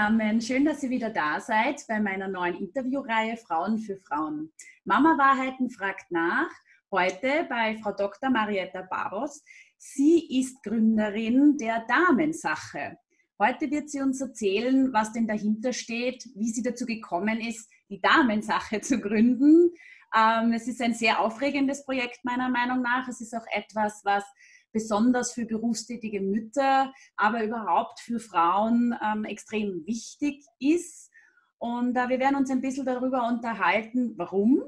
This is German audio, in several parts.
zusammen, schön, dass ihr wieder da seid bei meiner neuen Interviewreihe Frauen für Frauen. Mama Wahrheiten fragt nach. Heute bei Frau Dr. Marietta Barros. Sie ist Gründerin der Damensache. Heute wird sie uns erzählen, was denn dahinter steht, wie sie dazu gekommen ist, die Damensache zu gründen. Ähm, es ist ein sehr aufregendes Projekt meiner Meinung nach. Es ist auch etwas, was besonders für berufstätige Mütter, aber überhaupt für Frauen ähm, extrem wichtig ist. Und äh, wir werden uns ein bisschen darüber unterhalten, warum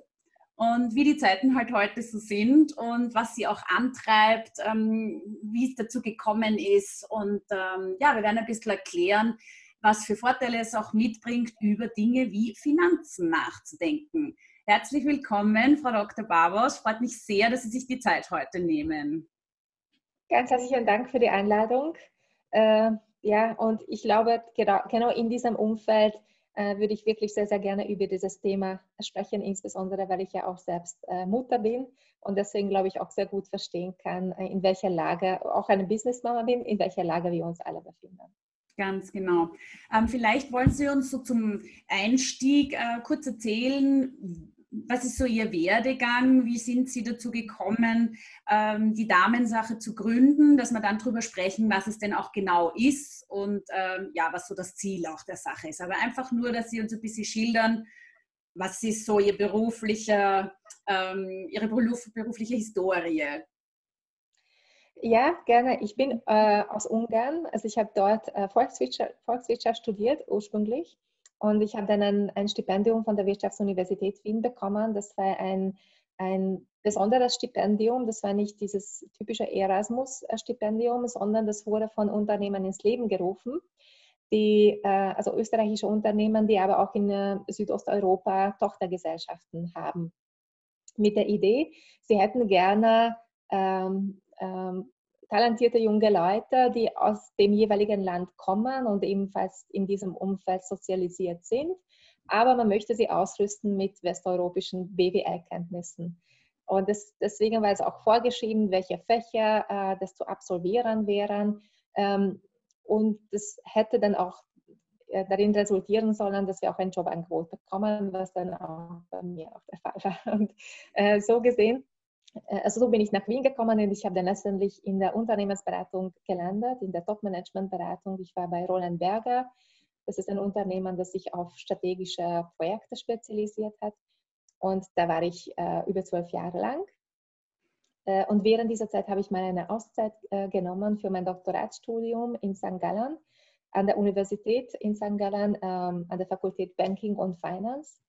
und wie die Zeiten halt heute so sind und was sie auch antreibt, ähm, wie es dazu gekommen ist. Und ähm, ja, wir werden ein bisschen erklären, was für Vorteile es auch mitbringt, über Dinge wie Finanzen nachzudenken. Herzlich willkommen, Frau Dr. Barbos. Freut mich sehr, dass Sie sich die Zeit heute nehmen. Ganz herzlichen Dank für die Einladung. Äh, ja, und ich glaube, genau in diesem Umfeld äh, würde ich wirklich sehr, sehr gerne über dieses Thema sprechen, insbesondere weil ich ja auch selbst äh, Mutter bin und deswegen, glaube ich, auch sehr gut verstehen kann, äh, in welcher Lage, auch eine Businessmama bin, in welcher Lage wir uns alle befinden. Ganz genau. Ähm, vielleicht wollen Sie uns so zum Einstieg äh, kurz erzählen, was ist so Ihr Werdegang? Wie sind Sie dazu gekommen, ähm, die Damensache zu gründen, dass wir dann darüber sprechen, was es denn auch genau ist und ähm, ja, was so das Ziel auch der Sache ist. Aber einfach nur, dass Sie uns ein bisschen schildern, was ist so Ihr beruflicher, ähm, Ihre berufliche Historie? Ja, gerne. Ich bin äh, aus Ungarn. Also ich habe dort äh, Volkswirtschaft, Volkswirtschaft studiert ursprünglich und ich habe dann ein, ein, Stipendium von der Wirtschaftsuniversität Wien bekommen. Das war ein, ein besonderes Stipendium. Das war nicht dieses typische Erasmus-Stipendium, sondern das wurde von Unternehmen ins Leben gerufen. Die, äh, also österreichische Unternehmen, die aber auch in äh, Südosteuropa Tochtergesellschaften haben. Mit der Idee, sie hätten gerne ähm, ähm, talentierte junge Leute, die aus dem jeweiligen Land kommen und ebenfalls in diesem Umfeld sozialisiert sind. Aber man möchte sie ausrüsten mit westeuropäischen BWL-Kenntnissen. Und das, deswegen war es auch vorgeschrieben, welche Fächer äh, das zu absolvieren wären. Ähm, und das hätte dann auch äh, darin resultieren sollen, dass wir auch ein Jobangebot bekommen, was dann auch bei mir auch der Fall war. Und äh, so gesehen also so bin ich nach Wien gekommen und ich habe dann letztendlich in der Unternehmensberatung gelandet, in der Top-Management-Beratung. Ich war bei Roland Berger. Das ist ein Unternehmen, das sich auf strategische Projekte spezialisiert hat. Und da war ich äh, über zwölf Jahre lang. Äh, und während dieser Zeit habe ich mal eine Auszeit äh, genommen für mein Doktoratsstudium in St. Gallen, an der Universität in St. Gallen, ähm, an der Fakultät Banking und Finance.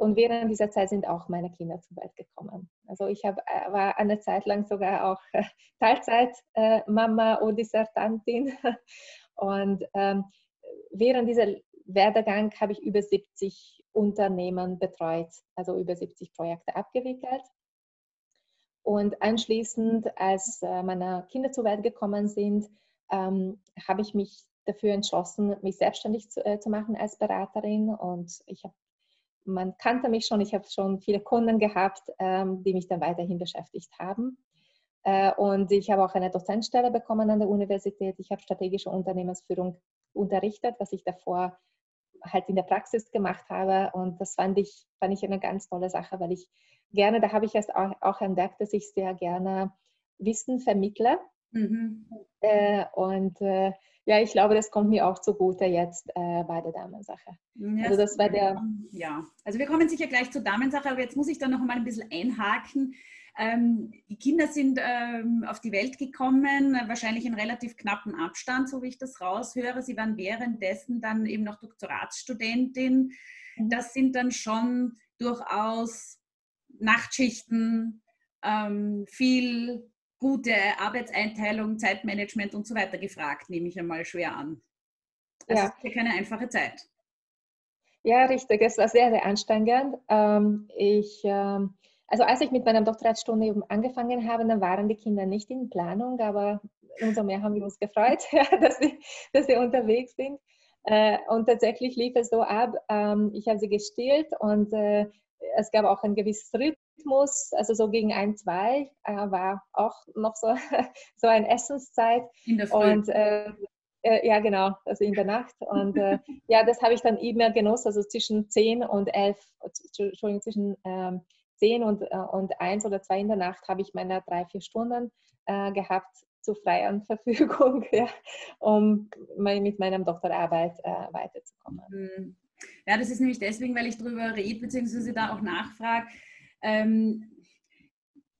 Und während dieser Zeit sind auch meine Kinder zur Welt gekommen. Also ich hab, äh, war eine Zeit lang sogar auch äh, Teilzeit-Mama äh, und Dissertantin. Und ähm, während dieser Werdegang habe ich über 70 Unternehmen betreut, also über 70 Projekte abgewickelt. Und anschließend, als meine Kinder zur Welt gekommen sind, ähm, habe ich mich dafür entschlossen, mich selbstständig zu, äh, zu machen als Beraterin. Und ich habe man kannte mich schon, ich habe schon viele Kunden gehabt, ähm, die mich dann weiterhin beschäftigt haben. Äh, und ich habe auch eine Dozentstelle bekommen an der Universität. Ich habe strategische Unternehmensführung unterrichtet, was ich davor halt in der Praxis gemacht habe. Und das fand ich, fand ich eine ganz tolle Sache, weil ich gerne, da habe ich erst auch, auch entdeckt, dass ich sehr gerne Wissen vermittle. Mhm. Äh, und äh, ja, ich glaube, das kommt mir auch zugute jetzt äh, bei der Damensache. Ja, also das war der. Ja, also wir kommen sicher gleich zur Damensache, aber jetzt muss ich da noch mal ein bisschen einhaken. Ähm, die Kinder sind ähm, auf die Welt gekommen, wahrscheinlich in relativ knappen Abstand, so wie ich das raushöre. Sie waren währenddessen dann eben noch Doktoratsstudentin. Mhm. Das sind dann schon durchaus Nachtschichten, ähm, viel gute Arbeitseinteilung, Zeitmanagement und so weiter gefragt, nehme ich einmal schwer an. Also ja. ist keine einfache Zeit. Ja, richtig. Es war sehr, sehr anstrengend. Ähm, ich, ähm, also als ich mit meinem Doktoratsstudium angefangen habe, dann waren die Kinder nicht in Planung, aber umso mehr haben wir uns gefreut, dass, sie, dass sie unterwegs sind. Äh, und tatsächlich lief es so ab, ähm, ich habe sie gestillt und äh, es gab auch ein gewisses Rhythmus, also so gegen ein, zwei äh, war auch noch so, so eine Essenszeit. In der Früh. Und, äh, Äh, ja, genau, also in der Nacht. Und äh, ja, das habe ich dann immer genossen, also zwischen 10 und 11, Entschuldigung, zwischen ähm, 10 und, äh, und 1 oder 2 in der Nacht habe ich meine drei, vier Stunden äh, gehabt zur freien Verfügung, ja, um mit meiner Doktorarbeit weiterzukommen. Ja, das ist nämlich deswegen, weil ich darüber rede, beziehungsweise da auch nachfrage. Ähm,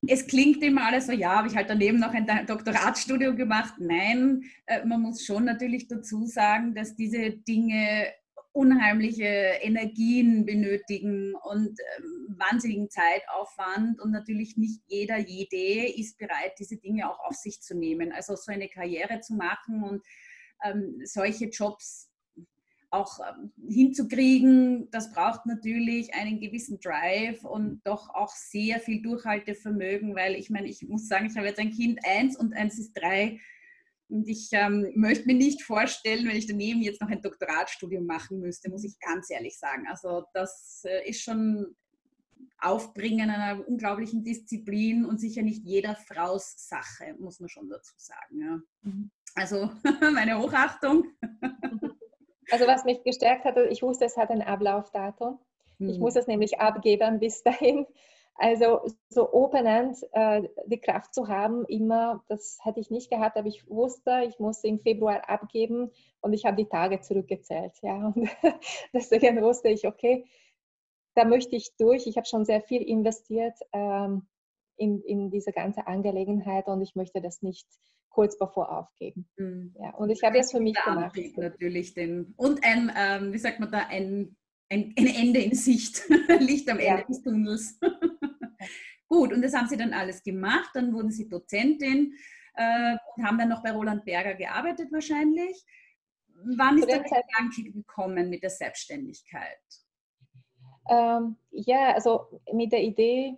es klingt immer alles so, ja, habe ich halt daneben noch ein Doktoratsstudium gemacht. Nein, äh, man muss schon natürlich dazu sagen, dass diese Dinge unheimliche Energien benötigen und ähm, wahnsinnigen Zeitaufwand und natürlich nicht jeder, jede ist bereit, diese Dinge auch auf sich zu nehmen. Also so eine Karriere zu machen und ähm, solche Jobs auch ähm, hinzukriegen, das braucht natürlich einen gewissen Drive und doch auch sehr viel Durchhaltevermögen, weil ich meine, ich muss sagen, ich habe jetzt ein Kind eins und eins ist drei und ich ähm, möchte mir nicht vorstellen, wenn ich daneben jetzt noch ein Doktoratstudium machen müsste, muss ich ganz ehrlich sagen. Also das äh, ist schon Aufbringen einer unglaublichen Disziplin und sicher nicht jeder Fraus Sache, muss man schon dazu sagen. Ja. Mhm. Also meine Hochachtung. Also was mich gestärkt hat, ich wusste, es hat ein Ablaufdatum. Ich muss es nämlich abgeben bis dahin. Also so open-end äh, die Kraft zu haben, immer, das hätte ich nicht gehabt, aber ich wusste, ich muss im Februar abgeben und ich habe die Tage zurückgezählt. Ja. Und deswegen wusste ich, okay, da möchte ich durch. Ich habe schon sehr viel investiert ähm, in, in diese ganze Angelegenheit und ich möchte das nicht kurz bevor aufgeben. Mhm. Ja, und ich habe es für mich gemacht. Natürlich den, und ein, ähm, wie sagt man da, ein, ein, ein Ende in Sicht, Licht am Ende ja. des Tunnels. Gut, und das haben Sie dann alles gemacht. Dann wurden Sie Dozentin äh, und haben dann noch bei Roland Berger gearbeitet wahrscheinlich. Wann ist der Gedanke gekommen mit der Selbstständigkeit? Ähm, ja, also mit der Idee,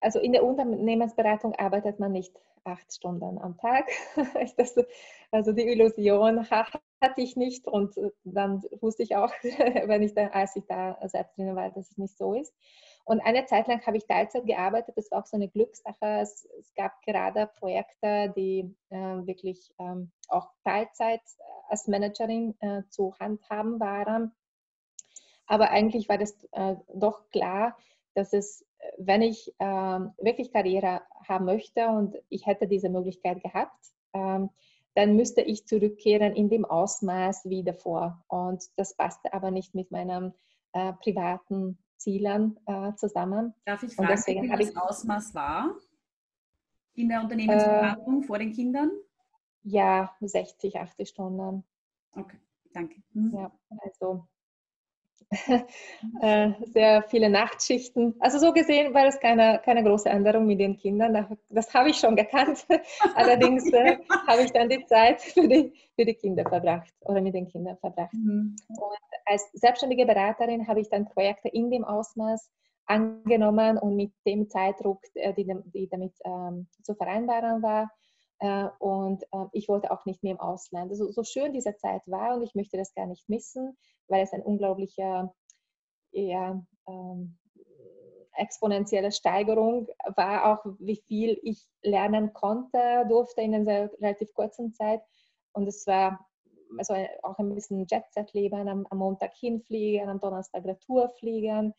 also in der Unternehmensberatung arbeitet man nicht acht Stunden am Tag. Das, also die Illusion hatte ich nicht und äh, dann wusste ich auch, wenn ich da, als ich da selbst drin war, dass es nicht so ist. Und eine Zeit lang habe ich Teilzeit gearbeitet, das war auch so eine Glückssache. Es, es gab gerade Projekte, die äh, wirklich ähm, auch Teilzeit als Managerin äh, zu handhaben waren. Aber eigentlich war das äh, doch klar, dass es wenn ich ähm, wirklich Karriere haben möchte und ich hätte diese Möglichkeit gehabt, ähm, dann müsste ich zurückkehren in dem Ausmaß wie davor. Und das passte aber nicht mit meinen äh, privaten Zielen äh, zusammen. Darf ich fragen, wie das Ausmaß war in der Unternehmensberatung äh, vor den Kindern? Ja, 60, 80 Stunden. Okay, danke. Hm. Ja, also Äh, sehr viele Nachtschichten. Also so gesehen war es keine, keine große Änderung mit den Kindern. Das habe ich schon gekannt. Allerdings äh, habe ich dann die Zeit für die, für die Kinder verbracht oder mit den Kindern verbracht. Mhm. Und als selbstständige Beraterin habe ich dann Projekte in dem Ausmaß angenommen und mit dem Zeitdruck, äh, die, die damit ähm, zu vereinbaren war. Äh, und äh, ich wollte auch nicht mehr im Ausland. Also, so schön diese Zeit war und ich möchte das gar nicht missen, weil es ein unglaublicher, ja, ähm, exponentielle Steigerung war, auch wie viel ich lernen konnte, durfte in einer relativ kurzen Zeit. Und es war also auch ein bisschen Jet-Set-Leben, am, am, Montag hinfliegen, am Donnerstag Retour fliegen.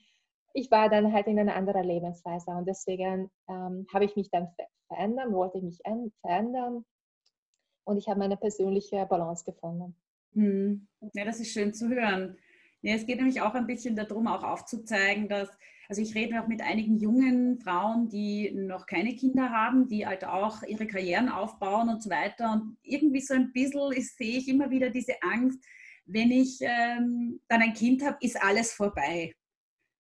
Ich war dann halt in einer anderen Lebensweise und deswegen ähm, habe ich mich dann verändern, wollte ich mich verändern und ich habe meine persönliche Balance gefunden. Hm. Ja, das ist schön zu hören. Ja, es geht nämlich auch ein bisschen darum, auch aufzuzeigen, dass, also ich rede auch mit einigen jungen Frauen, die noch keine Kinder haben, die halt auch ihre Karrieren aufbauen und so weiter. Und irgendwie so ein bisschen ist, sehe ich immer wieder diese Angst, wenn ich ähm, dann ein Kind habe, ist alles vorbei.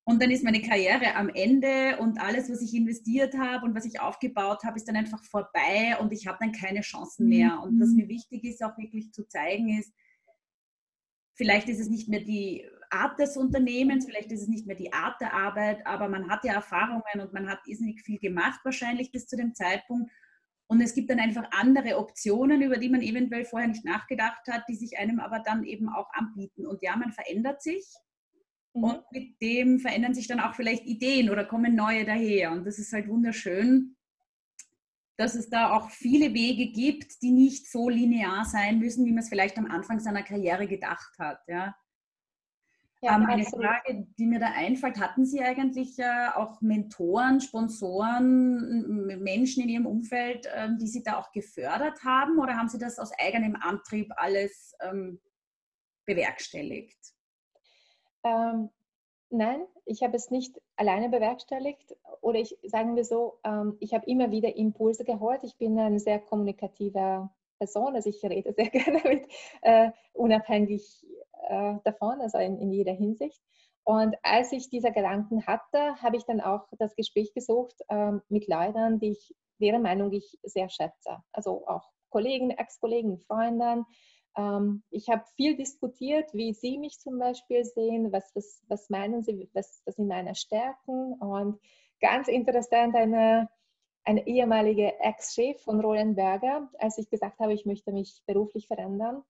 Und dann ist meine Karriere am Ende und alles, was ich investiert habe und was ich aufgebaut habe, ist dann einfach vorbei und ich habe dann keine Chancen mehr. Und was mir mhm. wichtig ist, auch wirklich zu zeigen, ist, vielleicht ist es nicht mehr die Art des Unternehmens, vielleicht ist es nicht mehr die Art der Arbeit, aber man hat ja Erfahrungen und man hat irrsinnig viel gemacht, wahrscheinlich bis zu dem Zeitpunkt. Und es gibt dann einfach andere Optionen, über die man eventuell vorher nicht nachgedacht hat, die sich einem aber dann eben auch anbieten. Und ja, man verändert sich Mhm. Und mit dem verändern sich dann auch vielleicht Ideen oder kommen neue daher. Und das ist halt wunderschön. dass es da auch viele Wege gibt, die nicht so linear sein müssen, wie man es vielleicht am Anfang seiner Karriere gedacht hat. Ja. Ja, ähm, eine. Frage, die mir da einfällt, hatten Sie eigentlich äh, auch Mentoren, Sponsoren, Menschen in Ihrem Umfeld, äh, die Sie da auch gefördert haben oder haben Sie das aus eigenem Antrieb alles ähm, bewerkstelligt? Ähm, nein, ich habe es nicht alleine bewerkstelligt oder ich sagen wir so, ähm, ich habe immer wieder Impulse geholt. Ich bin eine sehr kommunikative Person, also ich rede sehr gerne mit, äh, unabhängig äh, davon, also in, in jeder Hinsicht. Und als ich diese Gedanken hatte, habe ich dann auch das Gespräch gesucht äh, mit Leuten, die ich, deren Meinung ich sehr schätze. Also auch Kollegen, Ex-Kollegen, Freunden. Ähm, ich habe viel diskutiert, wie Sie mich zum Beispiel sehen, was, was, was meinen Sie, was, was sind meine Stärken. Und ganz interessant, eine, eine ehemalige Ex-Chef von Roland Berger, als ich gesagt habe, ich möchte mich beruflich verändern,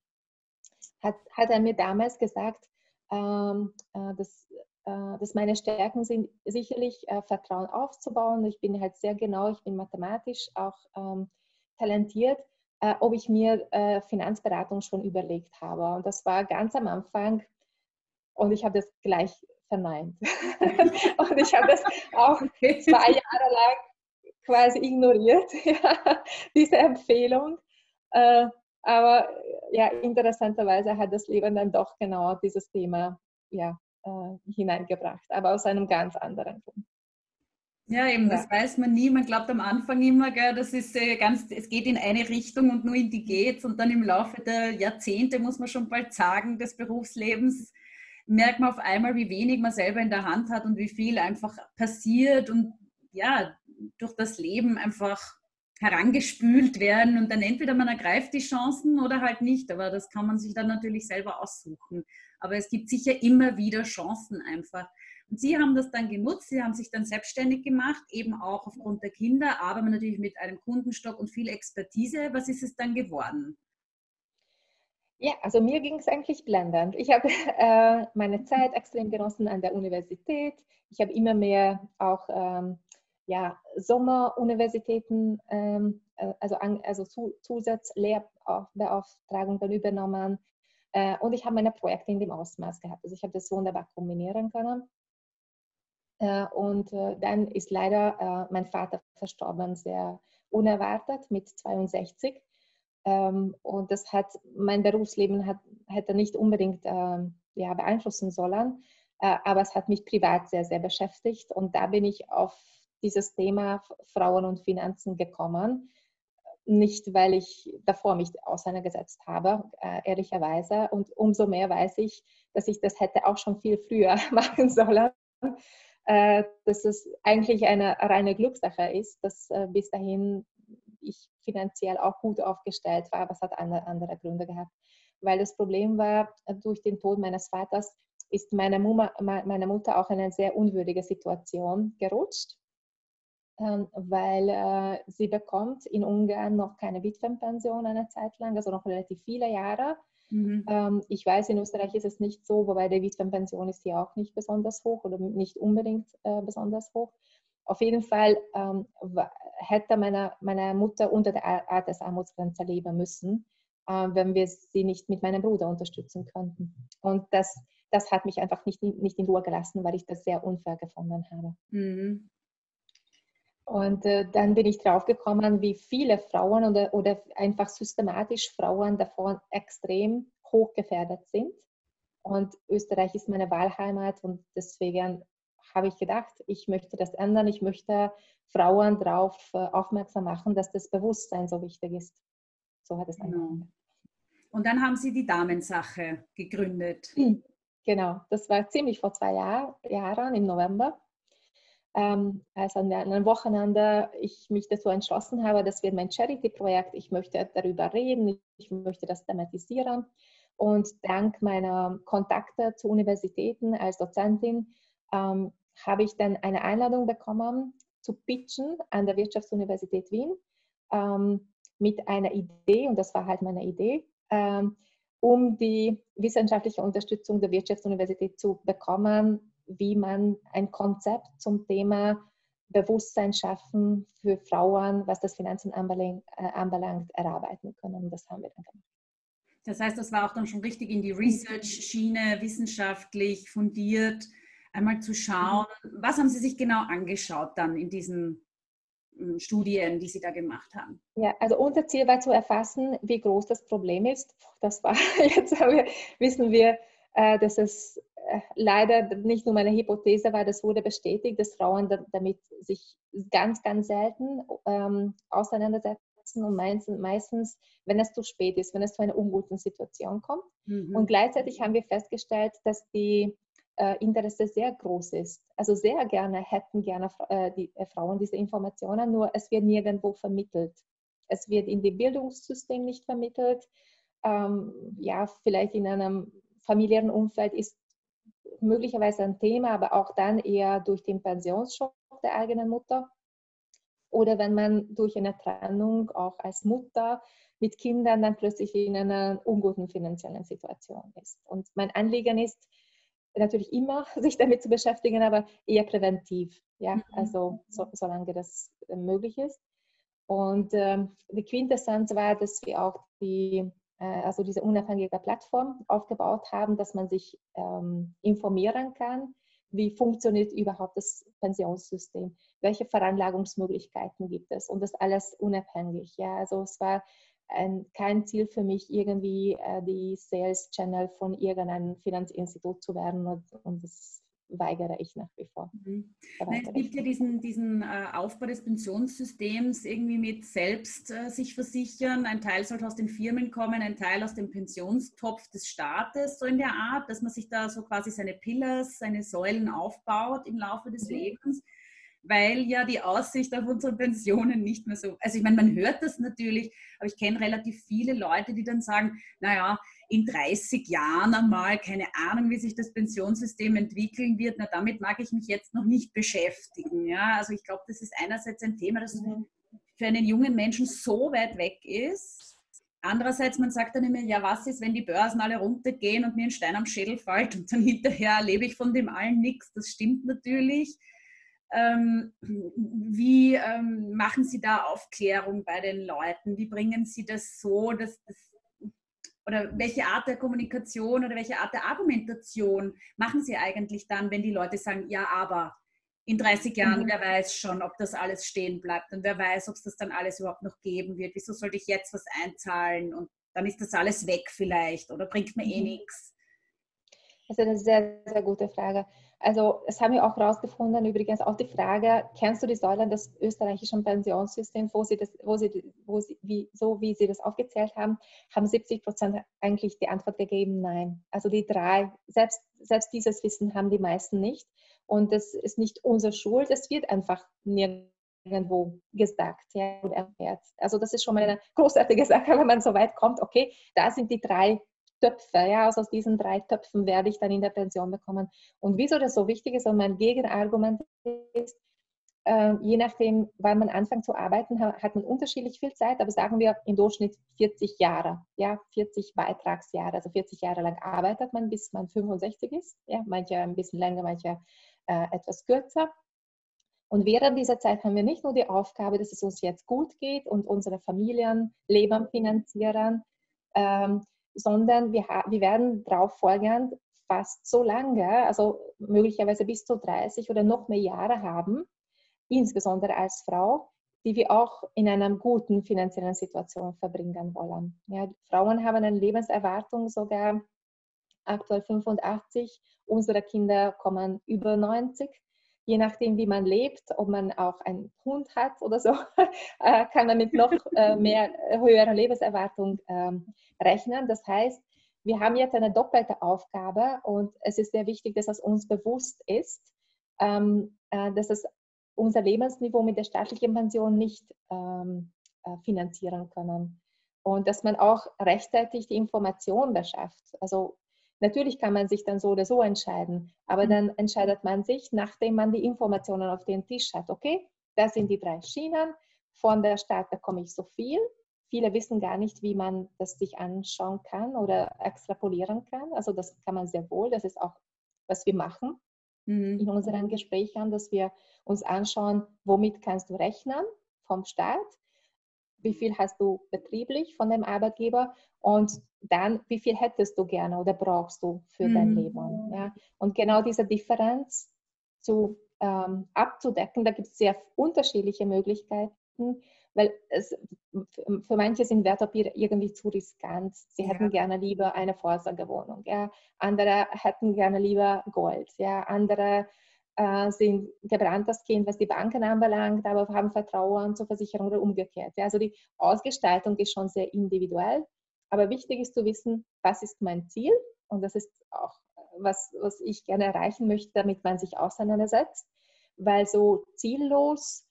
hat, hat er mir damals gesagt, ähm, äh, dass, äh, dass meine Stärken sind, sicherlich äh, Vertrauen aufzubauen. Ich bin halt sehr genau, ich bin mathematisch auch ähm, talentiert, äh, ob ich mir äh, Finanzberatung schon überlegt habe. Und das war ganz am Anfang und ich habe das gleich verneint. und ich habe das auch zwei Jahre lang quasi ignoriert, ja, diese Empfehlung. Äh, aber ja, interessanterweise hat das Leben dann doch genau dieses Thema ja, äh, hineingebracht, aber aus einem ganz anderen Grund. Ja, eben, ja. das weiß man nie. Man glaubt am Anfang immer, gell, das ist äh, ganz, es geht in eine Richtung und nur in die geht's. Und dann im Laufe der Jahrzehnte, muss man schon bald sagen, des Berufslebens, merkt man auf einmal, wie wenig man selber in der Hand hat und wie viel einfach passiert und ja, durch das Leben einfach herangespült werden und dann entweder man ergreift die Chancen oder halt nicht, aber das kann man sich dann natürlich selber aussuchen. Aber es gibt sicher immer wieder Chancen einfach. Sie haben das dann genutzt, Sie haben sich dann selbstständig gemacht, eben auch aufgrund der Kinder, aber natürlich mit einem Kundenstock und viel Expertise. Was ist es dann geworden? Ja, also mir ging es eigentlich blendend. Ich habe äh, meine Zeit extrem genossen an der Universität. Ich habe immer mehr auch ähm, ja, Sommeruniversitäten, ähm, äh, also, an, also zu, Zusatzlehrbeauftragungen übernommen. Äh, und ich habe meine Projekte in dem Ausmaß gehabt. Also ich habe das wunderbar kombinieren können. Äh, und äh, dann ist leider äh, mein Vater verstorben, sehr unerwartet mit 62. Ähm, und das hat mein Berufsleben hat, hätte nicht unbedingt ähm, ja, beeinflussen sollen. Aber es hat mich privat sehr, sehr beschäftigt. Und da bin ich auf dieses Thema Frauen und Finanzen gekommen. Nicht, weil ich davor mich auseinandergesetzt habe, ehrlicherweise. Und umso mehr weiß ich, dass ich das hätte auch schon viel früher machen sollen. Äh, dass es eigentlich eine reine Glückssache ist, dass äh, bis dahin ich finanziell auch gut aufgestellt war, aber es hat andere, Gründe gehabt. Weil das Problem war, durch den Tod meines Vaters ist meine, Muma, meine Mutter auch in eine sehr unwürdige Situation gerutscht. Ähm, weil äh, sie bekommt in Ungarn noch keine Witwenpension eine Zeit lang, also noch relativ viele Jahre. Mhm. Ähm, ich weiß, in Österreich ist es nicht so, wobei die Witwenpension ist hier auch nicht besonders hoch oder nicht unbedingt äh, besonders hoch. Auf jeden Fall ähm, hätte meine, meine Mutter unter der Altersarmutsgrenze leben müssen, äh, wenn wir sie nicht mit meinem Bruder unterstützen könnten. Und das, das hat mich einfach nicht, nicht in Ruhe gelassen, weil ich das sehr unfair gefunden habe. Mhm. Und äh, dann bin ich draufgekommen, wie viele Frauen oder, oder einfach systematisch Frauen davon extrem hochgefährdet sind. Und Österreich ist meine Wahlheimat und deswegen habe ich gedacht, ich möchte das ändern. Ich möchte Frauen darauf äh, aufmerksam machen, dass das Bewusstsein so wichtig ist. So hat es genau. angefangen. Und dann haben Sie die Damensache gegründet. Genau, das war ziemlich vor zwei Jahr, Jahren im November ähm, als an einem Wochenende ich mich dazu entschlossen habe, das wird mein Charity-Projekt, ich möchte darüber reden, ich möchte das thematisieren. Und dank meiner Kontakte zu Universitäten als Dozentin ähm, habe ich dann eine Einladung bekommen, zu pitchen an der Wirtschaftsuniversität Wien ähm, mit einer Idee, und das war halt meine Idee, ähm, um die wissenschaftliche Unterstützung der Wirtschaftsuniversität zu bekommen, wie man ein Konzept zum Thema Bewusstsein schaffen für Frauen, was das Finanzen anbelangt, äh, anbelangt erarbeiten können. Das haben wir dann gemacht. Das heißt, das war auch dann schon richtig in die Research-Schiene, wissenschaftlich fundiert, einmal zu schauen, was haben Sie sich genau angeschaut dann in diesen hm, Studien, die Sie da gemacht haben? Ja, also unser Ziel war zu erfassen, wie groß das Problem ist. Das war, jetzt wir, wissen wir, äh, dass es leider nicht nur meine Hypothese war, das wurde bestätigt, dass Frauen damit sich ganz, ganz selten ähm, auseinandersetzen und meistens, meistens, wenn es zu spät ist, wenn es zu einer unguten Situation kommt. Mhm. Und gleichzeitig haben wir festgestellt, dass die äh, Interesse sehr groß ist. Also sehr gerne hätten gerne äh, die äh, Frauen diese Informationen, nur es wird nirgendwo vermittelt. Es wird in dem Bildungssystem nicht vermittelt. Ähm, ja, vielleicht in einem familiären Umfeld ist möglicherweise ein Thema, aber auch dann eher durch den Pensionsschock der eigenen Mutter oder wenn man durch eine Trennung auch als Mutter mit Kindern dann plötzlich in einer unguten finanziellen Situation ist. Und mein Anliegen ist natürlich immer, sich damit zu beschäftigen, aber eher präventiv, ja, mhm. also so, solange das möglich ist. Und ähm, die Quintessenz war, dass wir auch die äh, also diese unabhängige Plattform aufgebaut haben, dass man sich ähm, informieren kann, wie funktioniert überhaupt das Pensionssystem, welche Veranlagungsmöglichkeiten gibt es und das alles unabhängig. Ja, also es war ein, kein Ziel für mich, irgendwie äh, die Sales Channel von irgendeinem Finanzinstitut zu werden und, und das weigere ich nach wie vor. Mhm. Es gibt ja diesen, diesen äh, Aufbau des Pensionssystems irgendwie mit selbst äh, sich versichern. Ein Teil sollte aus den Firmen kommen, ein Teil aus dem Pensionstopf des Staates, so in der Art, dass man sich da so quasi seine Pillars, seine Säulen aufbaut im Laufe des mhm. Lebens weil ja die Aussicht auf unsere Pensionen nicht mehr so, also ich meine, man hört das natürlich, aber ich kenne relativ viele Leute, die dann sagen, naja, in 30 Jahren einmal, keine Ahnung, wie sich das Pensionssystem entwickeln wird, na damit mag ich mich jetzt noch nicht beschäftigen. Ja, also ich glaube, das ist einerseits ein Thema, das mhm. für einen jungen Menschen so weit weg ist. Andererseits, man sagt dann immer, ja, was ist, wenn die Börsen alle runtergehen und mir ein Stein am Schädel fällt und dann hinterher erlebe ich von dem allen nichts. Das stimmt natürlich. Ähm, wie ähm, machen Sie da Aufklärung bei den Leuten? Wie bringen Sie das so, dass das oder welche Art der Kommunikation oder welche Art der Argumentation machen Sie eigentlich dann, wenn die Leute sagen, ja, aber in 30 Jahren, mhm. wer weiß schon, ob das alles stehen bleibt und wer weiß, ob es das dann alles überhaupt noch geben wird. Wieso sollte ich jetzt was einzahlen und dann ist das alles weg vielleicht oder bringt mir eh mhm. nichts? Das ist eine sehr, sehr gute Frage. Also es haben wir auch herausgefunden, übrigens auch die Frage, kennst du die Säulen des österreichischen Pensionssystems, wo sie das, wo sie, wo sie, wie, so wie sie das aufgezählt haben, haben 70 Prozent eigentlich die Antwort gegeben, nein. Also die drei, selbst, selbst dieses Wissen haben die meisten nicht. Und das ist nicht unsere Schuld, es wird einfach nirgendwo gesagt ja, und erfährt. Also das ist schon mal eine großartige Sache, wenn man so weit kommt, okay, da sind die drei Töpfe, ja, also aus diesen drei Töpfen werde ich dann in der Pension bekommen. Und wieso das so wichtig ist und mein Gegenargument ist, äh, je nachdem, wann man anfängt zu arbeiten, hat man unterschiedlich viel Zeit, aber sagen wir im Durchschnitt 40 Jahre, ja, 40 Beitragsjahre, also 40 Jahre lang arbeitet man, bis man 65 ist, ja, manche ein bisschen länger, manche äh, etwas kürzer. Und während dieser Zeit haben wir nicht nur die Aufgabe, dass es uns jetzt gut geht und unsere Familienleben finanzieren, ähm, sondern wir, wir werden darauf folgend fast so lange, also möglicherweise bis zu 30 oder noch mehr Jahre haben, insbesondere als Frau, die wir auch in einer guten finanziellen Situation verbringen wollen. Ja, Frauen haben eine Lebenserwartung sogar aktuell 85, unsere Kinder kommen über 90 je nachdem, wie man lebt, ob man auch einen Hund hat oder so, äh, kann man mit noch äh, mehr äh, höherer Lebenserwartung ähm, rechnen. Das heißt, wir haben jetzt eine doppelte Aufgabe und es ist sehr wichtig, dass es uns bewusst ist, ähm, dass es unser Lebensniveau mit der staatlichen Pension nicht ähm, finanzieren können. Und dass man auch rechtzeitig die Information beschafft. Also Natürlich kann man sich dann so oder so entscheiden, aber mhm. dann entscheidet man sich, nachdem man die Informationen auf den Tisch hat. Okay, das sind die drei Schienen. Von der Stadt bekomme ich so viel. Viele wissen gar nicht, wie man das sich anschauen kann oder extrapolieren kann. Also das kann man sehr wohl. Das ist auch, was wir machen. mhm. in unseren Gesprächen, dass wir uns anschauen, womit kannst du rechnen vom Staat, wie viel hast du betrieblich von dem Arbeitgeber und dann, wie viel hättest du gerne oder brauchst du für mhm. dein Leben. Ja? Und genau diese Differenz zu, ähm, abzudecken, da gibt es sehr unterschiedliche Möglichkeiten, weil es, für manche sind Wertpapiere irgendwie zu riskant. Sie hätten ja. gerne lieber eine Vorsorgewohnung. Ja? Andere hätten gerne lieber Gold. Ja? Andere äh, sind gebranntes Kind, was die Banken anbelangt, aber haben Vertrauen zur Versicherung oder umgekehrt. Also die Ausgestaltung ist schon sehr individuell. Aber wichtig ist zu wissen, was ist mein Ziel? Und das ist auch, was, was ich gerne erreichen möchte, damit man sich auseinandersetzt. Weil so ziellos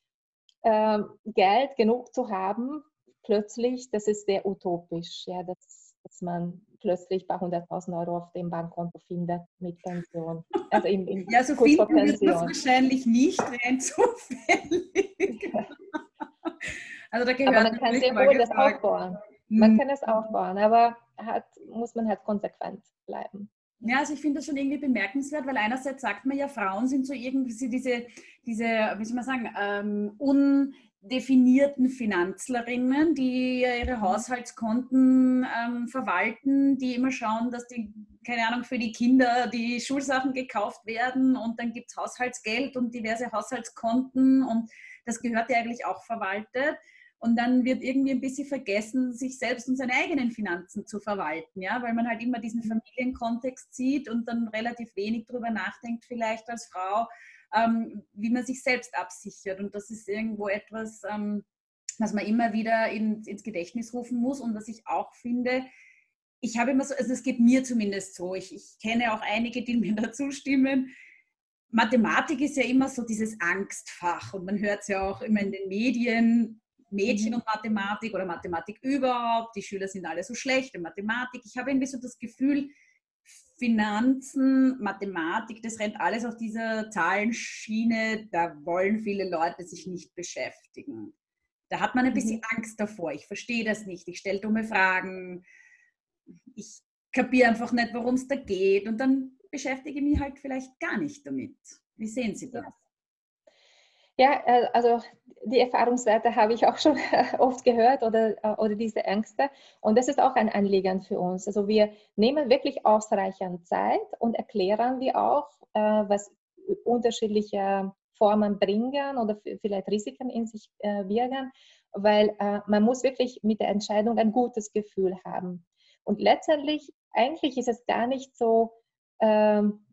äh, Geld genug zu haben, plötzlich, das ist sehr utopisch, ja, dass, dass man plötzlich bei 100.000 Euro auf dem Bankkonto findet mit Pension. Also im, im ja, so finden wir das wahrscheinlich nicht rein zufällig. also da gehört aber man kann sehr wohl das aufbauen. Man hm. kann es aufbauen, aber hat, muss man halt konsequent bleiben. Ja, also ich finde das schon irgendwie bemerkenswert, weil einerseits sagt man ja, Frauen sind so irgendwie diese, diese wie soll man sagen, ähm, undefinierten Finanzlerinnen, die ihre mhm. Haushaltskonten ähm, verwalten, die immer schauen, dass die, keine Ahnung, für die Kinder die Schulsachen gekauft werden und dann gibt es Haushaltsgeld und diverse Haushaltskonten und das gehört ja eigentlich auch verwaltet. Und dann wird irgendwie ein bisschen vergessen, sich selbst und seine eigenen Finanzen zu verwalten, ja, weil man halt immer diesen mhm. Familienkontext sieht und dann relativ wenig darüber nachdenkt, vielleicht als Frau, ähm, wie man sich selbst absichert. Und das ist irgendwo etwas, ähm, was man immer wieder in, ins Gedächtnis rufen muss und was ich auch finde, ich habe immer so, also es geht mir zumindest so, ich, ich kenne auch einige, die mir dazu stimmen, Mathematik ist ja immer so dieses Angstfach und man hört es ja auch immer in den Medien, Mädchen mhm. und Mathematik oder Mathematik überhaupt, die Schüler sind alle so schlecht in Mathematik. Ich habe irgendwie so das Gefühl, Finanzen, Mathematik, das rennt alles auf dieser Zahlenschiene, da wollen viele Leute sich nicht beschäftigen. Da hat man ein bisschen mhm. Angst davor. Ich verstehe das nicht. Ich stelle dumme Fragen. Ich kapiere einfach nicht, worum es da geht. Und dann beschäftige ich mich halt vielleicht gar nicht damit. Wie sehen Sie das? Ja, äh, also die Erfahrungswerte habe ich auch schon oft gehört oder, äh, oder diese Ängste. Und das ist auch ein Anliegen für uns. Also wir nehmen wirklich ausreichend Zeit und erklären wir auch, äh, was unterschiedliche Formen bringen oder vielleicht Risiken in sich wirken, weil man muss wirklich mit der Entscheidung ein gutes Gefühl haben. Und letztendlich, eigentlich ist es gar nicht so, ähm,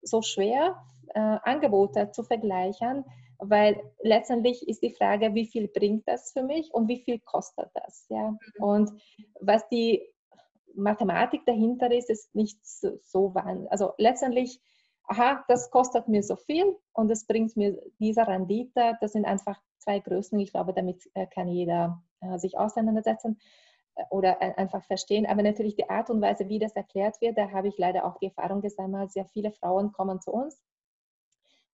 so schwer, Angebote zu vergleichen, weil letztendlich ist die Frage, wie viel bringt das für mich und wie viel kostet das. Ja? Mhm. Und was die Mathematik dahinter ist, ist nicht so, so wahnsinnig. Also letztendlich, aha, das kostet mir so viel und es bringt mir diese Rendite. Das sind einfach zwei Größen. Ich glaube, damit äh, kann jeder äh, sich auseinandersetzen äh, oder einfach verstehen. Aber natürlich die Art und Weise, wie das erklärt wird, da habe ich leider auch die Erfahrung gesammelt. Sehr viele Frauen kommen zu uns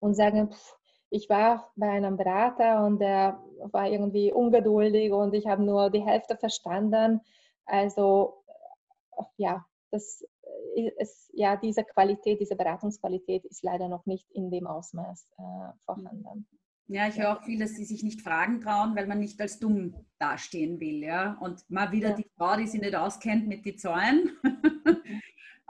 und sagen, pff, ich war bei einem Berater und der war irgendwie ungeduldig und ich habe nur die Hälfte verstanden. Also äh, ja, das ist, ja, diese Qualität, diese Beratungsqualität ist leider noch nicht in dem Ausmaß äh, vorhanden. Ja, ich höre auch viel, dass sie sich nicht fragen trauen, weil man nicht als dumm dastehen will. Ja? Und mal wieder ja. die Frau, die sich nicht auskennt mit den Zahlen.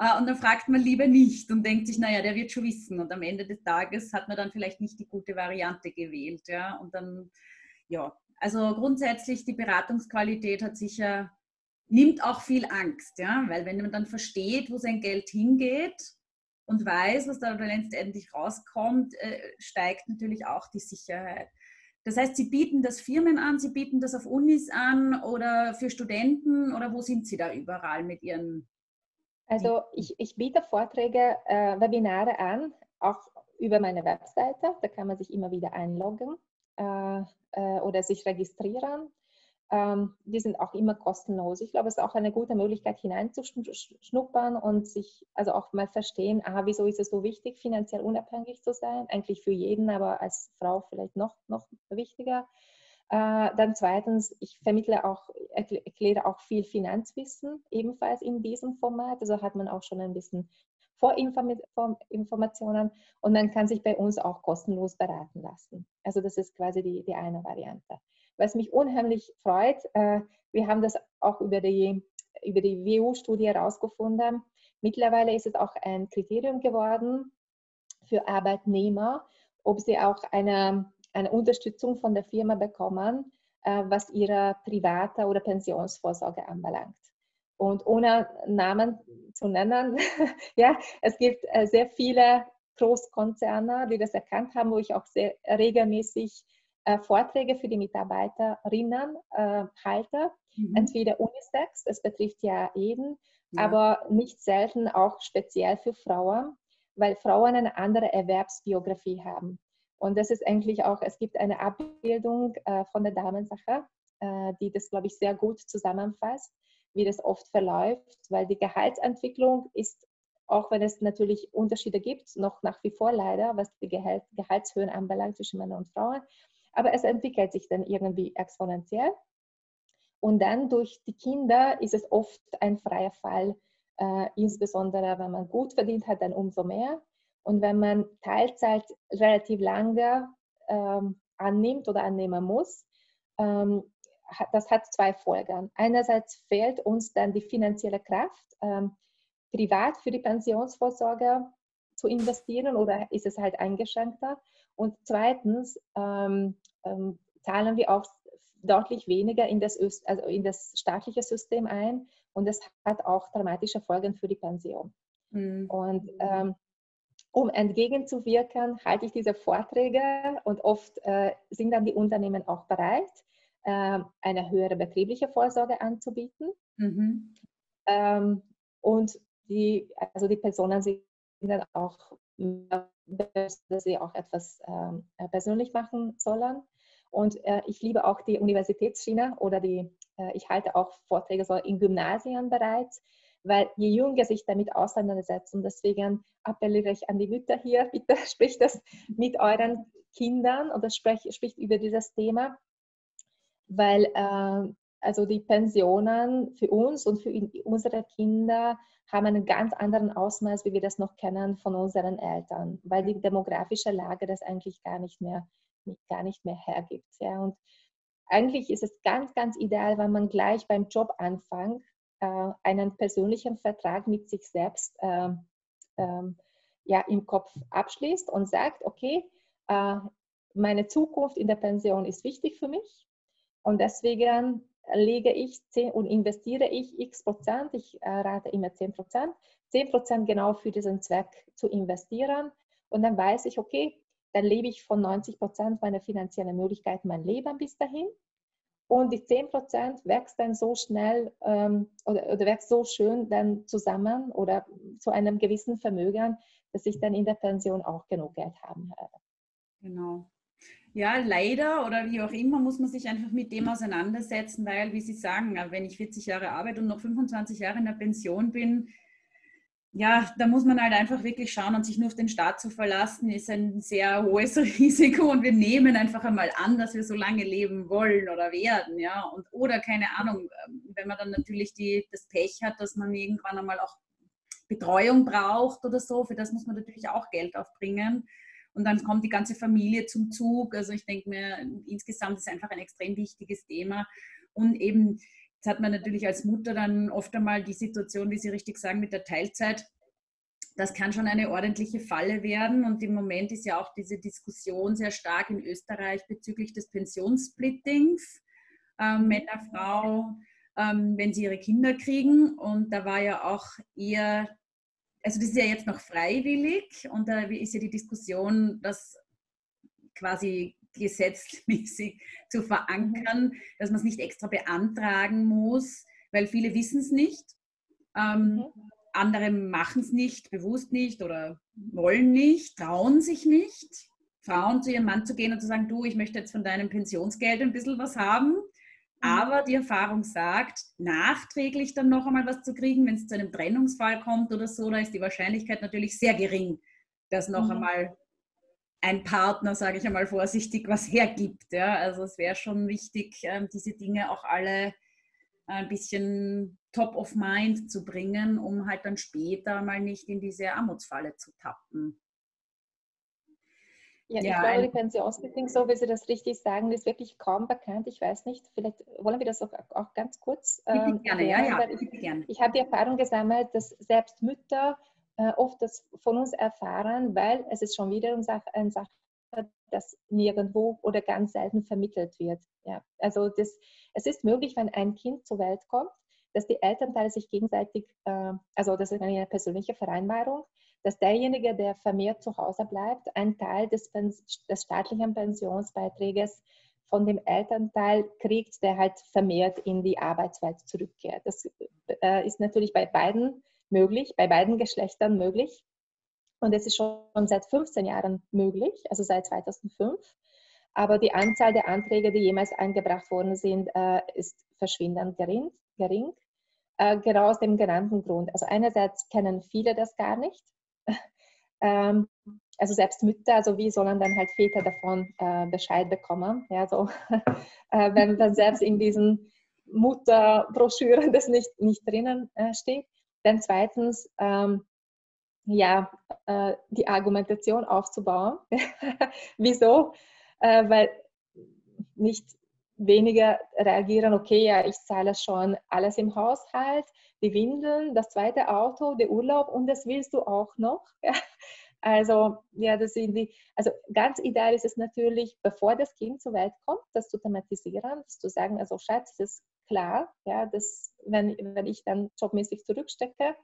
Äh, und dann fragt man lieber nicht und denkt sich, naja, der wird schon wissen. Und am Ende des Tages hat man dann vielleicht nicht die gute Variante gewählt. Ja? Und dann, ja, also grundsätzlich die Beratungsqualität hat sicher, nimmt auch viel Angst, ja, weil wenn man dann versteht, wo sein Geld hingeht und weiß, was da letztendlich rauskommt, äh, steigt natürlich auch die Sicherheit. Das heißt, Sie bieten das Firmen an, Sie bieten das auf Unis an oder für Studenten oder wo sind Sie da überall mit Ihren also ich, ich biete Vorträge, äh, Webinare an, auch über meine Webseite. Da kann man sich immer wieder einloggen äh, äh, oder sich registrieren. Ähm, die sind auch immer kostenlos. Ich glaube, es ist auch eine gute Möglichkeit, hineinzuschnuppern und sich also auch mal verstehen, aha, wieso ist es so wichtig, finanziell unabhängig zu sein? Eigentlich für jeden, aber als Frau vielleicht noch, noch wichtiger. Äh, dann zweitens, ich vermittle auch, erkläre auch viel Finanzwissen, ebenfalls in diesem Format. Also hat man auch schon ein bisschen Vorinformationen und man kann sich bei uns auch kostenlos beraten lassen. Also das ist quasi die, die eine Variante. Was mich unheimlich freut, äh, wir haben das auch über die, über die WU-Studie herausgefunden. Mittlerweile ist es auch ein Kriterium geworden für Arbeitnehmer, ob sie auch eine, eine Unterstützung von der Firma bekommen, äh, was ihre private oder Pensionsvorsorge anbelangt. Und ohne Namen zu nennen, ja, es gibt äh, sehr viele Großkonzerne, die das erkannt haben, wo ich auch sehr regelmäßig äh, Vorträge für die Mitarbeiterinnen äh, halte. Mhm. Entweder Unisex, das betrifft ja jeden, ja. aber nicht selten auch speziell für Frauen, weil Frauen eine andere Erwerbsbiografie haben. Und das ist eigentlich auch, es gibt eine Abbildung äh, von der Damensache, äh, die das, glaube ich, sehr gut zusammenfasst, wie das oft verläuft, weil die Gehaltsentwicklung ist, auch wenn es natürlich Unterschiede gibt, noch nach wie vor leider, was die Gehalt, Gehaltshöhen anbelangt zwischen Männern und Frauen, aber es entwickelt sich dann irgendwie exponentiell. Und dann durch die Kinder ist es oft ein freier Fall, äh, insbesondere wenn man gut verdient hat, dann umso mehr. Und wenn man Teilzeit relativ lange ähm, annimmt oder annehmen muss, ähm, das hat zwei Folgen. Einerseits fehlt uns dann die finanzielle Kraft, ähm, privat für die Pensionsvorsorge zu investieren oder ist es halt eingeschränkter. Und zweitens ähm, ähm, zahlen wir auch deutlich weniger in das, also in das staatliche System ein und das hat auch dramatische Folgen für die Pension. Mhm. Und ähm, um entgegenzuwirken, halte ich diese Vorträge und oft äh, sind dann die Unternehmen auch bereit, äh, eine höhere betriebliche Vorsorge anzubieten. Mhm. Ähm, und die, also die Personen sind dann auch, dass sie auch etwas äh, persönlich machen sollen. Und äh, ich liebe auch die Universitätsschiene oder die, äh, ich halte auch Vorträge so in Gymnasien bereits, weil je jünger sich damit auseinandersetzen, deswegen appelliere ich an die Mütter hier, bitte spricht das mit euren Kindern oder spricht, spricht über dieses Thema, weil äh, also die Pensionen für uns und für unsere Kinder haben einen ganz anderen Ausmaß, wie wir das noch kennen von unseren Eltern, weil die demografische Lage das eigentlich gar nicht mehr gar nicht mehr hergibt. Ja. Und eigentlich ist es ganz, ganz ideal, wenn man gleich beim Job anfängt, äh, einen persönlichen Vertrag mit sich selbst äh, äh, ja, im Kopf abschließt und sagt, okay, äh, meine Zukunft in der Pension ist wichtig für mich und deswegen lege ich 10 und investiere ich x Prozent, ich äh, rate immer 10 Prozent, 10 Prozent genau für diesen Zweck zu investieren und dann weiß ich, okay, dann lebe ich von 90 Prozent meiner finanziellen Möglichkeiten mein Leben bis dahin. Und die 10 Prozent wächst dann so schnell ähm, oder, oder wächst so schön dann zusammen oder zu einem gewissen Vermögen, dass ich dann in der Pension auch genug Geld haben werde. Genau. Ja, leider oder wie auch immer muss man sich einfach mit dem auseinandersetzen, weil, wie Sie sagen, wenn ich 40 Jahre arbeite und noch 25 Jahre in der Pension bin, ja, da muss man halt einfach wirklich schauen und sich nur auf den Staat zu verlassen, ist ein sehr hohes Risiko und wir nehmen einfach einmal an, dass wir so lange leben wollen oder werden, ja, und oder keine Ahnung, ähm, wenn man dann natürlich die, das Pech hat, dass man irgendwann einmal auch Betreuung braucht oder so, für das muss man natürlich auch Geld aufbringen. Und dann kommt die ganze Familie zum Zug, also ich denke mir, insgesamt ist einfach ein extrem wichtiges Thema. Und eben Jetzt hat man natürlich als Mutter dann oft einmal die Situation, wie Sie richtig sagen, mit der Teilzeit. Das kann schon eine ordentliche Falle werden. Und im Moment ist ja auch diese Diskussion sehr stark in Österreich bezüglich des Pensionssplittings. Ähm, Männer, Frau, ähm, wenn sie ihre Kinder kriegen. Und da war ja auch eher, also das ist ja jetzt noch freiwillig. Und da ist ja die Diskussion, dass quasi gesetzmäßig zu verankern, dass man es nicht extra beantragen muss, weil viele wissen es nicht. Ähm, mhm. Andere machen es nicht, bewusst nicht oder wollen nicht, trauen sich nicht. Frauen zu ihrem Mann zu gehen und zu sagen, du, ich möchte jetzt von deinem Pensionsgeld ein bisschen was haben. Mhm. Aber die Erfahrung sagt, nachträglich dann noch einmal was zu kriegen, wenn es zu einem Trennungsfall kommt oder so, da ist die Wahrscheinlichkeit natürlich sehr gering, dass noch mhm. einmal ein Partner, sage ich einmal vorsichtig, was hergibt. Ja? Also es wäre schon wichtig, ähm, diese Dinge auch alle ein bisschen top of mind zu bringen, um halt dann später mal nicht in diese Armutsfalle zu tappen. Ja, ja, ich glaube, die Pensionsbedingung, so wie Sie das richtig sagen, ist wirklich kaum bekannt. Ich weiß nicht, vielleicht wollen wir das auch, auch ganz kurz. Ähm, gerne, ja, ja. Ich, ich habe die Erfahrung gesammelt, dass selbst Mütter äh, oft das von uns erfahren, weil es ist schon wieder eine Sache, das nirgendwo oder ganz selten vermittelt wird. Ja, also das, es ist möglich, wenn ein Kind zur Welt kommt, dass die Elternteile sich gegenseitig, äh, also das ist eine persönliche Vereinbarung, dass derjenige, der vermehrt zu Hause bleibt, einen Teil des, des staatlichen Pensionsbeiträges von dem Elternteil kriegt, der halt vermehrt in die Arbeitswelt zurückkehrt. Das äh, ist natürlich bei beiden möglich, bei beiden Geschlechtern möglich. Und es ist schon seit 15 Jahren möglich, also seit 2005. Aber die Anzahl der Anträge, die jemals eingebracht worden sind, äh, ist verschwindend gering. gering. Äh, genau aus dem genannten Grund. Also einerseits kennen viele das gar nicht. Ähm, also selbst Mütter, also wie sollen dann halt Väter davon äh, Bescheid bekommen? Ja, so, wenn, wenn selbst in diesen Mutterbroschüren das nicht, nicht drinnen steht. Dann zweitens, ähm, ja, äh, die Argumentation aufzubauen. Wieso? Äh, weil nicht weniger reagieren, okay, ja, ich zahle schon alles im Haushalt, die Windeln, das zweite Auto, der Urlaub und das willst du auch noch. Also, ja, das sind die, also ganz ideal ist es natürlich, bevor das Kind zur Welt kommt, das zu thematisieren, das zu sagen, also Schatz, das klar, ja, dass wenn, wenn ich dann jobmäßig zurückstecke,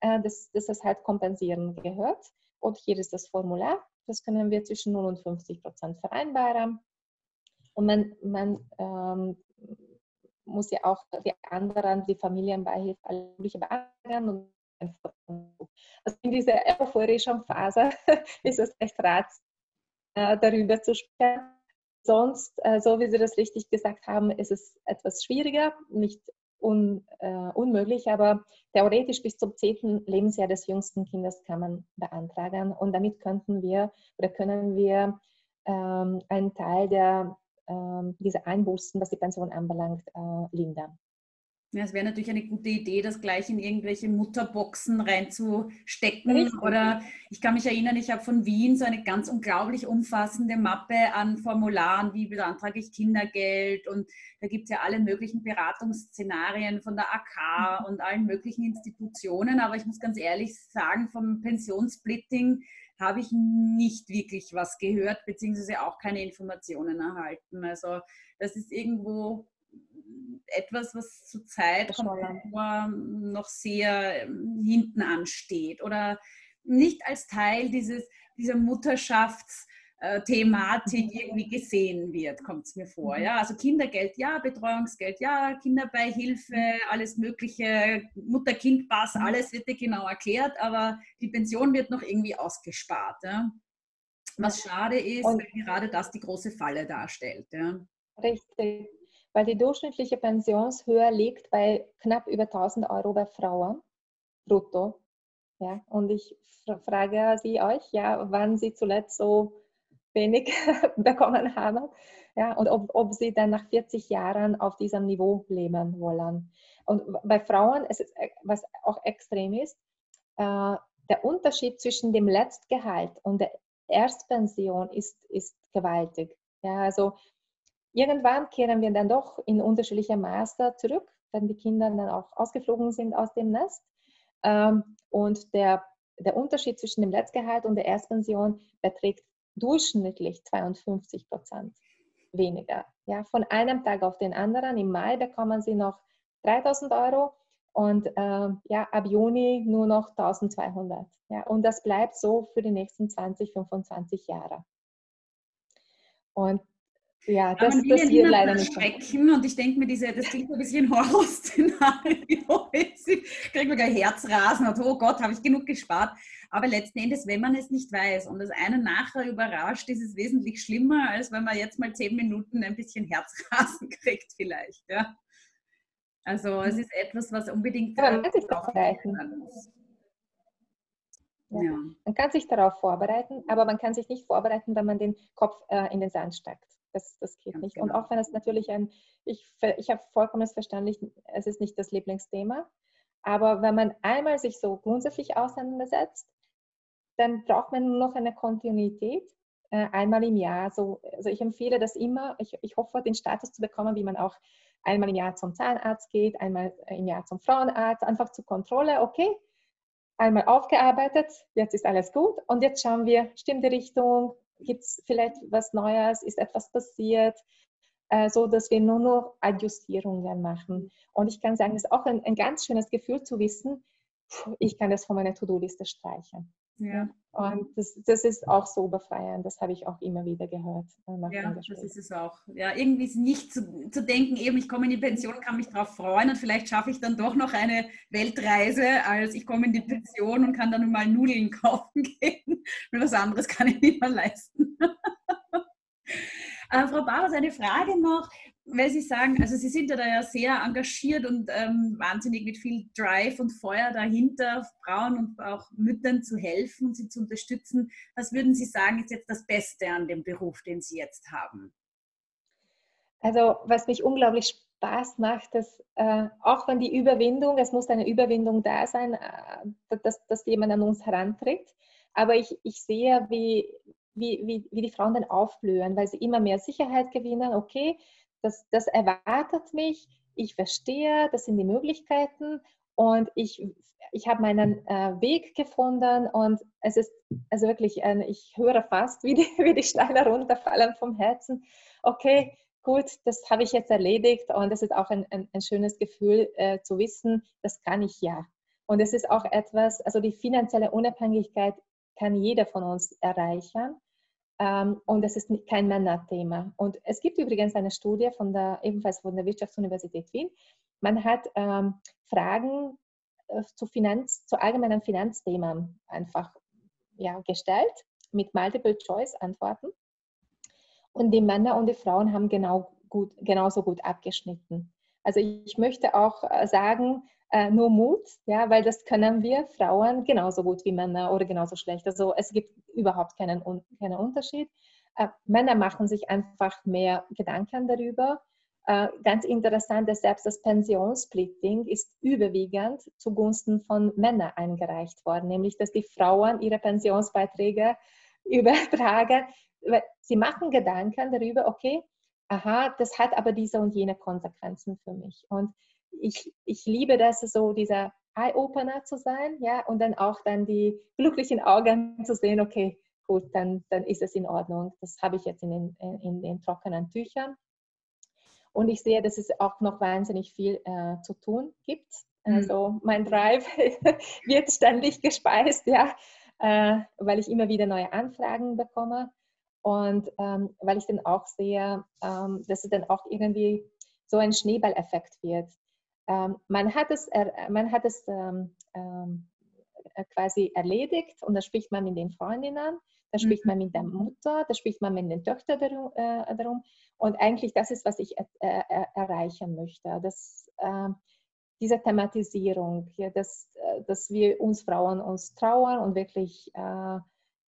äh, dass, dass das halt kompensieren gehört. Und hier ist das Formular, das können wir zwischen 0 und 50 Prozent vereinbaren. Und man, man ähm, muss ja auch die anderen, die Familienbeihilfe, alle mögliche beantragen. also in dieser euphorischen Phase ist es echt ratsam, äh, darüber zu sprechen. Sonst, äh, so wie Sie das richtig gesagt haben, ist es etwas schwieriger, nicht un, äh, unmöglich, aber theoretisch bis zum zehnten Lebensjahr des jüngsten Kindes kann man beantragen und damit könnten wir oder können wir ähm, einen Teil der, ähm, dieser Einbußen, was die Pension anbelangt, äh, lindern. Ja, es wäre natürlich eine gute Idee, das gleich in irgendwelche Mutterboxen reinzustecken. Richtig. Oder ich kann mich erinnern, ich habe von Wien so eine ganz unglaublich umfassende Mappe an Formularen, wie beantrage ich Kindergeld. Und da gibt es ja alle möglichen Beratungsszenarien von der AK mhm. und allen möglichen Institutionen. Aber ich muss ganz ehrlich sagen, vom Pensionssplitting habe ich nicht wirklich was gehört, beziehungsweise auch keine Informationen erhalten. Also das ist irgendwo etwas, was zurzeit noch sehr ähm, hinten ansteht oder nicht als Teil dieses, dieser Mutterschaftsthematik mhm. irgendwie gesehen wird, kommt es mir vor. Mhm. Ja? Also Kindergeld ja, Betreuungsgeld ja, Kinderbeihilfe, mhm. alles Mögliche, Mutter-Kind-Pass, alles wird dir genau erklärt, aber die Pension wird noch irgendwie ausgespart. Ja? Was schade ist, Und weil gerade das die große Falle darstellt. Ja? Richtig weil die durchschnittliche Pensionshöhe liegt bei knapp über 1000 Euro bei Frauen brutto. Ja, und ich frage Sie euch, ja, wann Sie zuletzt so wenig bekommen haben ja, und ob, ob Sie dann nach 40 Jahren auf diesem Niveau leben wollen. Und bei Frauen, es, was auch extrem ist, äh, der Unterschied zwischen dem Letztgehalt und der Erstpension ist, ist gewaltig. Ja, also Irgendwann kehren wir dann doch in unterschiedlicher Maße zurück, wenn die Kinder dann auch ausgeflogen sind aus dem Nest. Ähm, und der, der Unterschied zwischen dem Letztgehalt und der Erstpension beträgt durchschnittlich 52 Prozent weniger. Ja, von einem Tag auf den anderen. Im Mai bekommen sie noch 3000 Euro und äh, ja, ab Juni nur noch 1200. Ja, und das bleibt so für die nächsten 20, 25 Jahre. Und ja, das, man will das ja leider nicht. Und ich denke mir, diese, das klingt ein bisschen Horrorszenario. ich kriege mir gleich Herzrasen und oh Gott, habe ich genug gespart. Aber letzten Endes, wenn man es nicht weiß und das einen nachher überrascht, ist es wesentlich schlimmer, als wenn man jetzt mal zehn Minuten ein bisschen Herzrasen kriegt vielleicht. Ja? Also es ist etwas, was unbedingt Aber man kann sich vorbereiten. Ja. ja. Man kann sich darauf vorbereiten, aber man kann sich nicht vorbereiten, wenn man den Kopf äh, in den Sand steckt. Das, das geht Ganz nicht. Genau. Und auch wenn es natürlich ein, ich, ich habe vollkommenes Verständnis, es ist nicht das Lieblingsthema, aber wenn man einmal sich so grundsätzlich auseinandersetzt, dann braucht man nur noch eine Kontinuität äh, einmal im Jahr. So, also ich empfehle das immer. Ich, ich hoffe, den Status zu bekommen, wie man auch einmal im Jahr zum Zahnarzt geht, einmal im Jahr zum Frauenarzt, einfach zur Kontrolle. Okay, einmal aufgearbeitet, jetzt ist alles gut und jetzt schauen wir, stimmt die Richtung, gibt es vielleicht was Neues, ist etwas passiert, äh, so dass wir nur noch Adjustierungen machen. Und ich kann sagen, es ist auch ein, ein ganz schönes Gefühl zu wissen, ich kann das von meiner To-Do-Liste streichen. Ja. Und das, das ist auch so befreiend, das habe ich auch immer wieder gehört. Äh, ja, das ist es auch. Ja, irgendwie ist nicht zu, zu denken, eben ich komme in die Pension, kann mich darauf freuen und vielleicht schaffe ich dann doch noch eine Weltreise, als ich komme in die Pension und kann dann mal Nudeln kaufen gehen. Und was anderes kann ich nicht mehr leisten. Äh, Frau Bauer, eine Frage noch weil Sie sagen, also Sie sind ja da ja sehr engagiert und ähm, wahnsinnig mit viel Drive und Feuer dahinter, Frauen und auch Müttern zu helfen, sie zu unterstützen. Was würden Sie sagen, ist jetzt das Beste an dem Beruf, den Sie jetzt haben? Also, was mich unglaublich Spaß macht, dass äh, auch wenn die Überwindung, es muss eine Überwindung da sein, äh, dass, dass jemand an uns herantritt, aber ich, ich sehe, wie, wie, wie, wie die Frauen dann aufblühen, weil sie immer mehr Sicherheit gewinnen. Okay, das, das erwartet mich, ich verstehe, das sind die Möglichkeiten und ich, ich habe meinen äh, Weg gefunden und es ist also wirklich, ein, ich höre fast, wie die, wie die Steine runterfallen vom Herzen. Okay, gut, das habe ich jetzt erledigt und es ist auch ein, ein, ein schönes Gefühl äh, zu wissen, das kann ich ja. Und es ist auch etwas, also die finanzielle Unabhängigkeit kann jeder von uns erreichen. Ähm, und es ist kein Männerthema. Und es gibt übrigens eine Studie von der, ebenfalls von der Wirtschaftsuniversität Wien. Man hat ähm, Fragen äh, zu, Finanz, zu allgemeinen Finanzthemen einfach ja, gestellt mit Multiple-Choice-Antworten. Und die Männer und die Frauen haben genau gut, genauso gut abgeschnitten. Also ich möchte auch äh, sagen, äh, nur Mut, ja, weil das können wir Frauen genauso gut wie Männer oder genauso schlecht. Also es gibt überhaupt keinen, keinen Unterschied. Äh, Männer machen sich einfach mehr Gedanken darüber. Äh, ganz interessant, dass selbst das Pensionssplitting ist überwiegend zugunsten von Männern eingereicht worden, nämlich dass die Frauen ihre Pensionsbeiträge übertragen. Sie machen Gedanken darüber, okay, aha, das hat aber diese und jene Konsequenzen für mich. Und ich, ich liebe das, so dieser Eye-Opener zu sein, ja, und dann auch dann die glücklichen Augen zu sehen, okay, gut, dann, dann ist es in Ordnung. Das habe ich jetzt in den, in den trockenen Tüchern. Und ich sehe, dass es auch noch wahnsinnig viel äh, zu tun gibt. Mhm. Also mein Drive wird ständig gespeist, ja, äh, weil ich immer wieder neue Anfragen bekomme. Und ähm, weil ich dann auch sehe, ähm, dass es dann auch irgendwie so ein Schneeballeffekt wird. Ähm, man hat es, man hat es ähm, ähm, äh, quasi erledigt und da spricht man mit den Freundinnen, da spricht man mit der mhm. Mutter, da spricht man mit den Töchtern darum, äh, darum. Und eigentlich das ist, was ich äh, äh, erreichen möchte. Das, äh, diese Thematisierung, ja, dass, äh, dass wir uns Frauen uns trauern und wirklich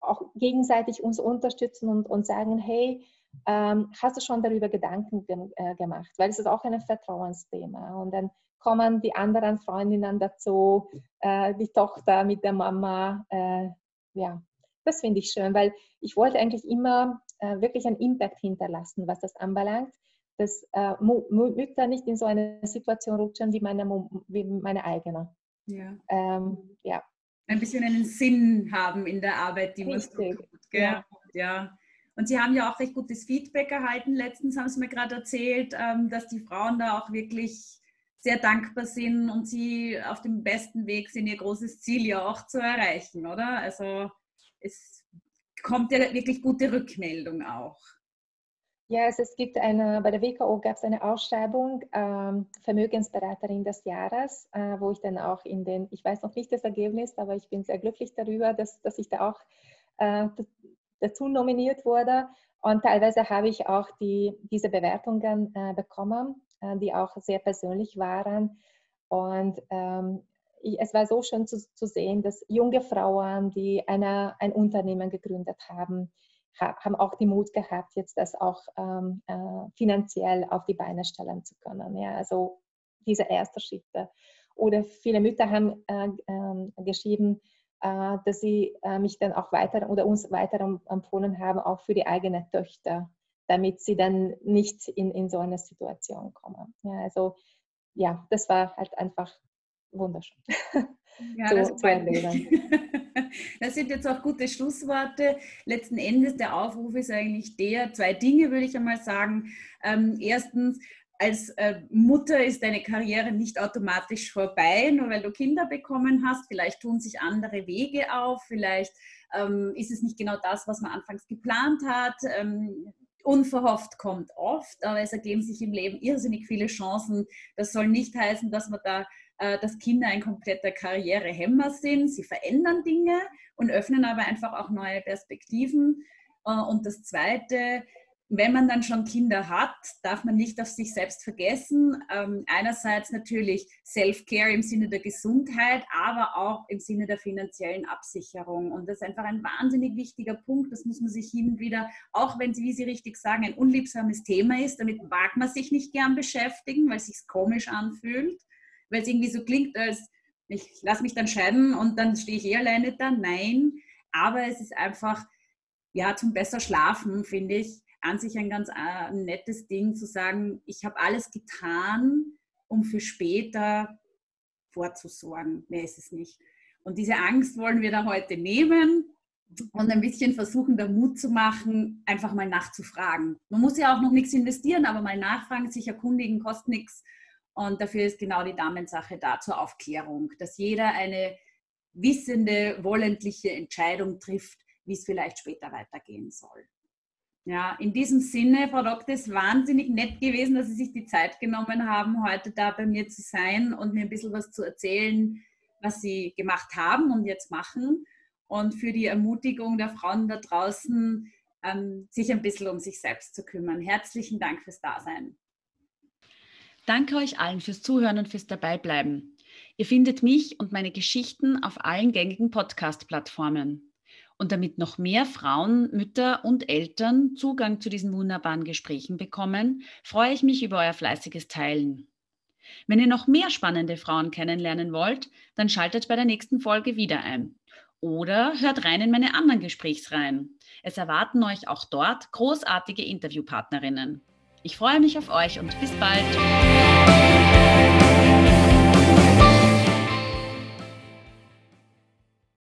auch gegenseitig uns unterstützen und, und sagen, hey, ähm, hast du schon darüber Gedanken ge äh, gemacht? Weil es ist auch ein Vertrauensthema. Und dann kommen die anderen Freundinnen dazu, äh, die Tochter mit der Mama. Äh, ja, das finde ich schön, weil ich wollte eigentlich immer äh, wirklich einen Impact hinterlassen, was das anbelangt, dass äh, Mütter nicht in so eine Situation rutschen wie meine, wie meine eigene. Ja. Ähm, ja. Ein bisschen einen Sinn haben in der Arbeit, die man tut. Ja. ja. Und Sie haben ja auch recht gutes Feedback erhalten. Letztens haben Sie mir gerade erzählt, ähm, dass die Frauen da auch wirklich sehr dankbar sind und Sie auf dem besten Weg sind, Ihr großes Ziel ja auch zu erreichen, oder? Also es kommt ja wirklich gute Rückmeldung auch. Ja, also es gibt eine, bei der WKO gab es eine Ausschreibung, ähm, Vermögensberaterin des Jahres, äh, wo ich dann auch in den, ich weiß noch nicht das Ergebnis, aber ich bin sehr glücklich darüber, dass, dass ich da auch äh, dazu nominiert wurde. Und teilweise habe ich auch die, diese Bewertungen äh, bekommen, äh, die auch sehr persönlich waren. Und ähm, ich, es war so schön zu, zu, sehen, dass junge Frauen, die eine, ein Unternehmen gegründet haben, haben auch die Mut gehabt, jetzt das auch ähm, äh, finanziell auf die Beine stellen zu können. Ja, also diese erste Schritte. Oder viele Mütter haben äh, äh, geschrieben, dass sie äh, mich dann auch weiter oder uns weiter empfohlen haben, auch für die eigenen Töchter, damit sie dann nicht in, in so eine Situation kommen. Ja, also ja, das war halt einfach wunderschön. Ja, zu, das, zu das sind jetzt auch gute Schlussworte. Letzten Endes der Aufruf ist eigentlich der, zwei Dinge würde ich einmal sagen. Ähm, erstens, als äh, Mutter ist deine Karriere nicht automatisch vorbei, nur weil du Kinder bekommen hast. Vielleicht tun sich andere Wege auf, vielleicht ähm, ist es nicht genau das, was man anfangs geplant hat. Ähm, unverhofft kommt oft, aber es ergeben sich im Leben irrsinnig viele Chancen. Das soll nicht heißen, dass man da äh, dass Kinder ein kompletter Karrierehemmer sind. Sie verändern Dinge und öffnen aber einfach auch neue Perspektiven. Äh, und das Zweite, wenn man dann schon Kinder hat, darf man nicht auf sich selbst vergessen. Ähm, einerseits natürlich Self-Care im Sinne der Gesundheit, aber auch im Sinne der finanziellen Absicherung. Und das ist einfach ein wahnsinnig wichtiger Punkt. Das muss man sich hin und wieder, auch wenn es, wie Sie richtig sagen, ein unliebsames Thema ist, damit mag man sich nicht gern beschäftigen, weil es sich komisch anfühlt weil es irgendwie so klingt, als ich lasse mich dann scheiden und dann stehe ich eh alleine da. Nein, aber es ist einfach, ja, zum besser schlafen, finde ich, an sich ein ganz äh, nettes Ding zu sagen, ich habe alles getan, um für später vorzusorgen. Mehr ist es nicht. Und diese Angst wollen wir da heute nehmen und ein bisschen versuchen, da Mut zu machen, einfach mal nachzufragen. Man muss ja auch noch nichts investieren, aber mal nachfragen, sich erkundigen, kostet nichts. Und dafür ist genau die Damensache da zur Aufklärung, dass jeder eine wissende, wollentliche Entscheidung trifft, wie es vielleicht später weitergehen soll. Ja, in diesem Sinne, Frau Doktor, ist wahnsinnig nett gewesen, dass Sie sich die Zeit genommen haben, heute da bei mir zu sein und mir ein bisschen was zu erzählen, was Sie gemacht haben und jetzt machen. Und für die Ermutigung der Frauen da draußen, ähm, sich ein bisschen um sich selbst zu kümmern. Herzlichen Dank fürs Dasein. Danke euch allen fürs Zuhören und fürs Dabeibleiben. Ihr findet mich und meine Geschichten auf allen gängigen Podcast-Plattformen. Und damit noch mehr Frauen, Mütter und Eltern Zugang zu diesen wunderbaren Gesprächen bekommen, freue ich mich über euer fleißiges Teilen. Wenn ihr noch mehr spannende Frauen kennenlernen wollt, dann schaltet bei der nächsten Folge wieder ein. Oder hört rein in meine anderen Gesprächsreihen. Es erwarten euch auch dort großartige Interviewpartnerinnen. Ich freue mich auf euch und bis bald.